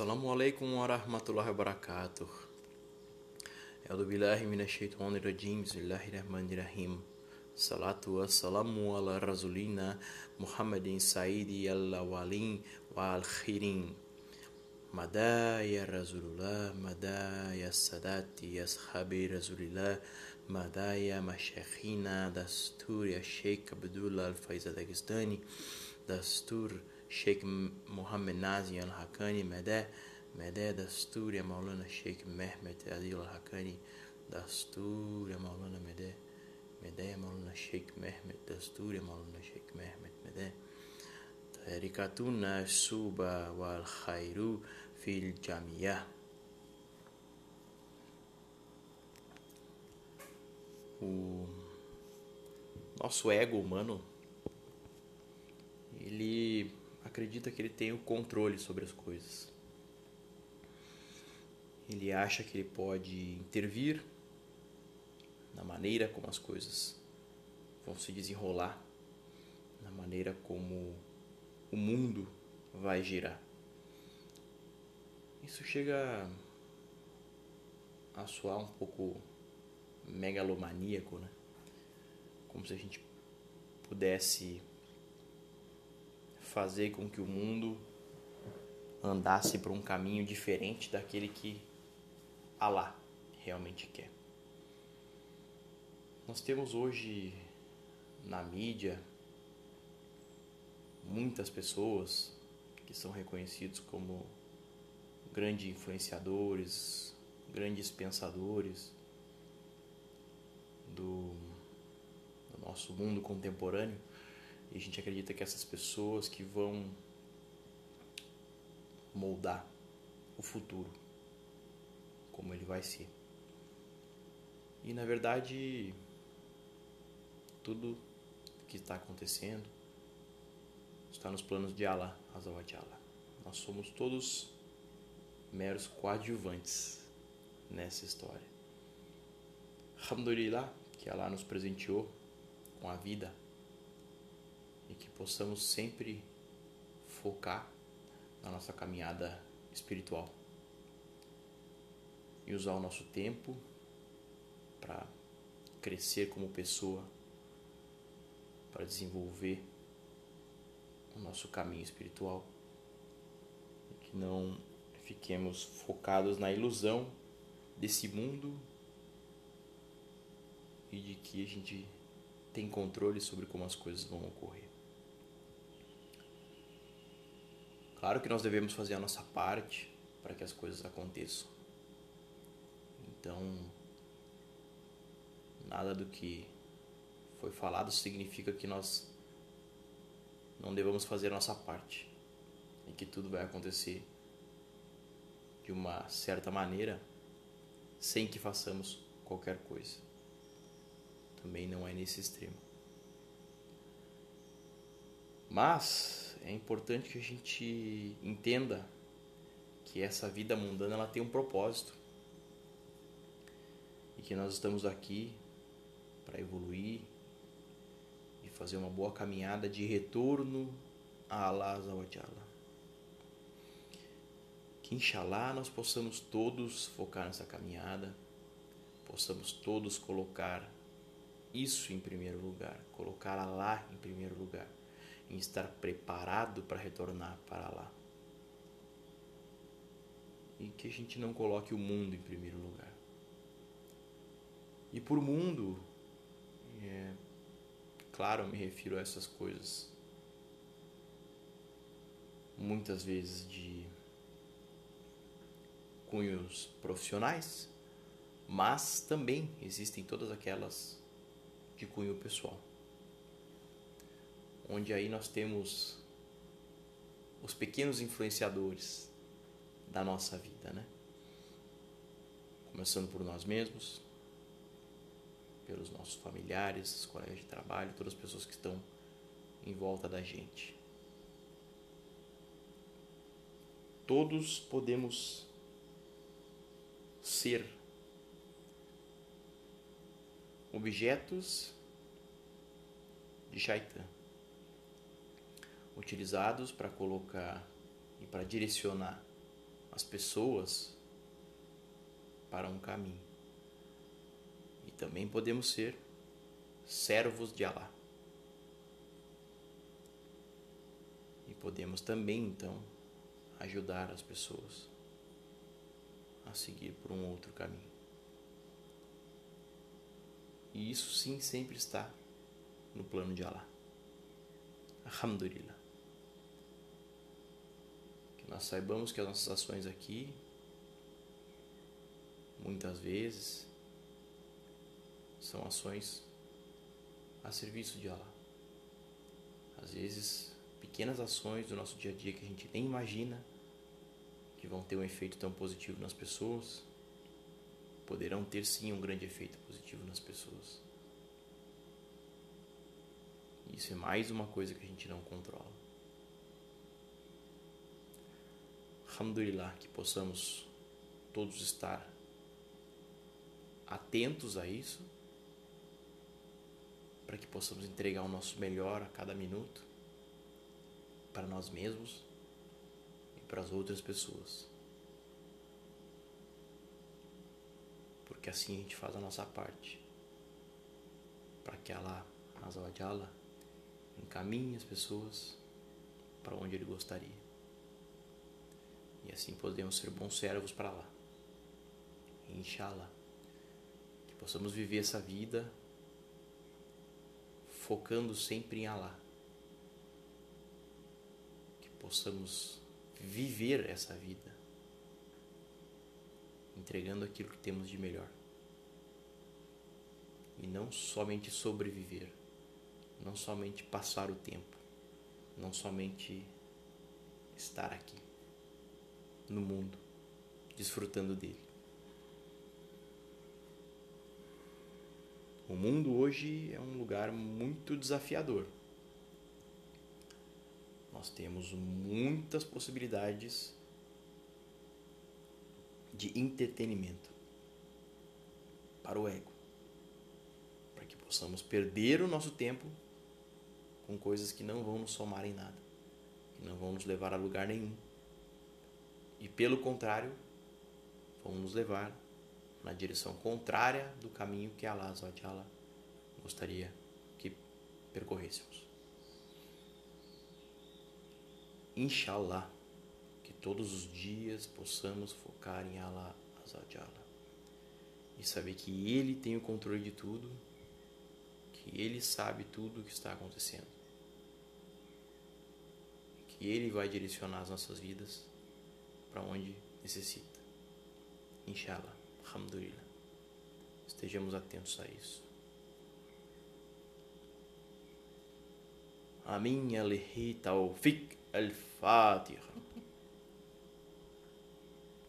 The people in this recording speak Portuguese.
Alaikum wa rahmatullahi wa barakatuh. أعوذ بالله من الشيطان الرجيم بسم الله الرحمن الرحيم صلاة والسلام على رسولنا محمد سعيد الأولين والآخرين مدى يا رسول الله مدى يا السادات يا أصحاب رسول الله مدى يا مشايخنا دستور يا شيخ عبد الله الفايز الداغستاني دستور شيخ محمد نازي الحقاني مدى مدى دستور يا مولانا الشيخ محمد عادل الحقاني دستور يا مولانا مدى مدى يا مولانا الشيخ محمد دستور يا مولانا الشيخ محمد مدى تاركتنا السوبة والخير في الجميع o nosso ego humano ele acredita que ele tem o controle sobre as coisas. Ele acha que ele pode intervir na maneira como as coisas vão se desenrolar, na maneira como o mundo vai girar. Isso chega a soar um pouco megalomaníaco, né? Como se a gente pudesse fazer com que o mundo andasse por um caminho diferente daquele que Allah realmente quer. Nós temos hoje na mídia muitas pessoas que são reconhecidos como grandes influenciadores, grandes pensadores do, do nosso mundo contemporâneo e a gente acredita que essas pessoas que vão moldar o futuro, como ele vai ser. E na verdade, tudo que está acontecendo está nos planos de Allah, Azawajala. Nós somos todos meros coadjuvantes nessa história. Alhamdulillah, que Allah nos presenteou com a vida e que possamos sempre focar na nossa caminhada espiritual e usar o nosso tempo para crescer como pessoa, para desenvolver o nosso caminho espiritual e que não fiquemos focados na ilusão desse mundo e de que a gente tem controle sobre como as coisas vão ocorrer. Claro que nós devemos fazer a nossa parte para que as coisas aconteçam. Então, nada do que foi falado significa que nós não devamos fazer a nossa parte e que tudo vai acontecer de uma certa maneira sem que façamos qualquer coisa. Também não é nesse extremo. Mas é importante que a gente entenda que essa vida mundana ela tem um propósito e que nós estamos aqui para evoluir e fazer uma boa caminhada de retorno a Allah. Que inshallah nós possamos todos focar nessa caminhada, possamos todos colocar isso em primeiro lugar, colocar Allah em primeiro lugar em estar preparado para retornar para lá. E que a gente não coloque o mundo em primeiro lugar. E por mundo, é, claro, eu me refiro a essas coisas muitas vezes de cunhos profissionais, mas também existem todas aquelas de cunho pessoal onde aí nós temos os pequenos influenciadores da nossa vida, né? Começando por nós mesmos, pelos nossos familiares, colegas de trabalho, todas as pessoas que estão em volta da gente. Todos podemos ser objetos de Shaitan utilizados para colocar e para direcionar as pessoas para um caminho. E também podemos ser servos de Allah. E podemos também, então, ajudar as pessoas a seguir por um outro caminho. E isso sim sempre está no plano de Allah. Alhamdulillah. Nós saibamos que as nossas ações aqui, muitas vezes, são ações a serviço de Allah. Às vezes, pequenas ações do nosso dia a dia que a gente nem imagina que vão ter um efeito tão positivo nas pessoas, poderão ter sim um grande efeito positivo nas pessoas. Isso é mais uma coisa que a gente não controla. Alhamdulillah, que possamos todos estar atentos a isso, para que possamos entregar o nosso melhor a cada minuto para nós mesmos e para as outras pessoas. Porque assim a gente faz a nossa parte para que Allah, Azawajala, encaminhe as pessoas para onde Ele gostaria. E assim podemos ser bons servos para lá. Inshallah, que possamos viver essa vida focando sempre em Allah. Que possamos viver essa vida entregando aquilo que temos de melhor. E não somente sobreviver não somente passar o tempo, não somente estar aqui no mundo, desfrutando dele. O mundo hoje é um lugar muito desafiador. Nós temos muitas possibilidades de entretenimento para o ego, para que possamos perder o nosso tempo com coisas que não vão nos somar em nada, que não vão nos levar a lugar nenhum. Pelo contrário, vão nos levar na direção contrária do caminho que Allah Allah gostaria que percorrêssemos. Inshallah, que todos os dias possamos focar em Allah Allah e saber que Ele tem o controle de tudo, que Ele sabe tudo o que está acontecendo que Ele vai direcionar as nossas vidas para onde necessita. Inshallah, Alhamdulillah. Estejamos atentos a isso. Amin. Alihi Tawfiq Al-Fatiha.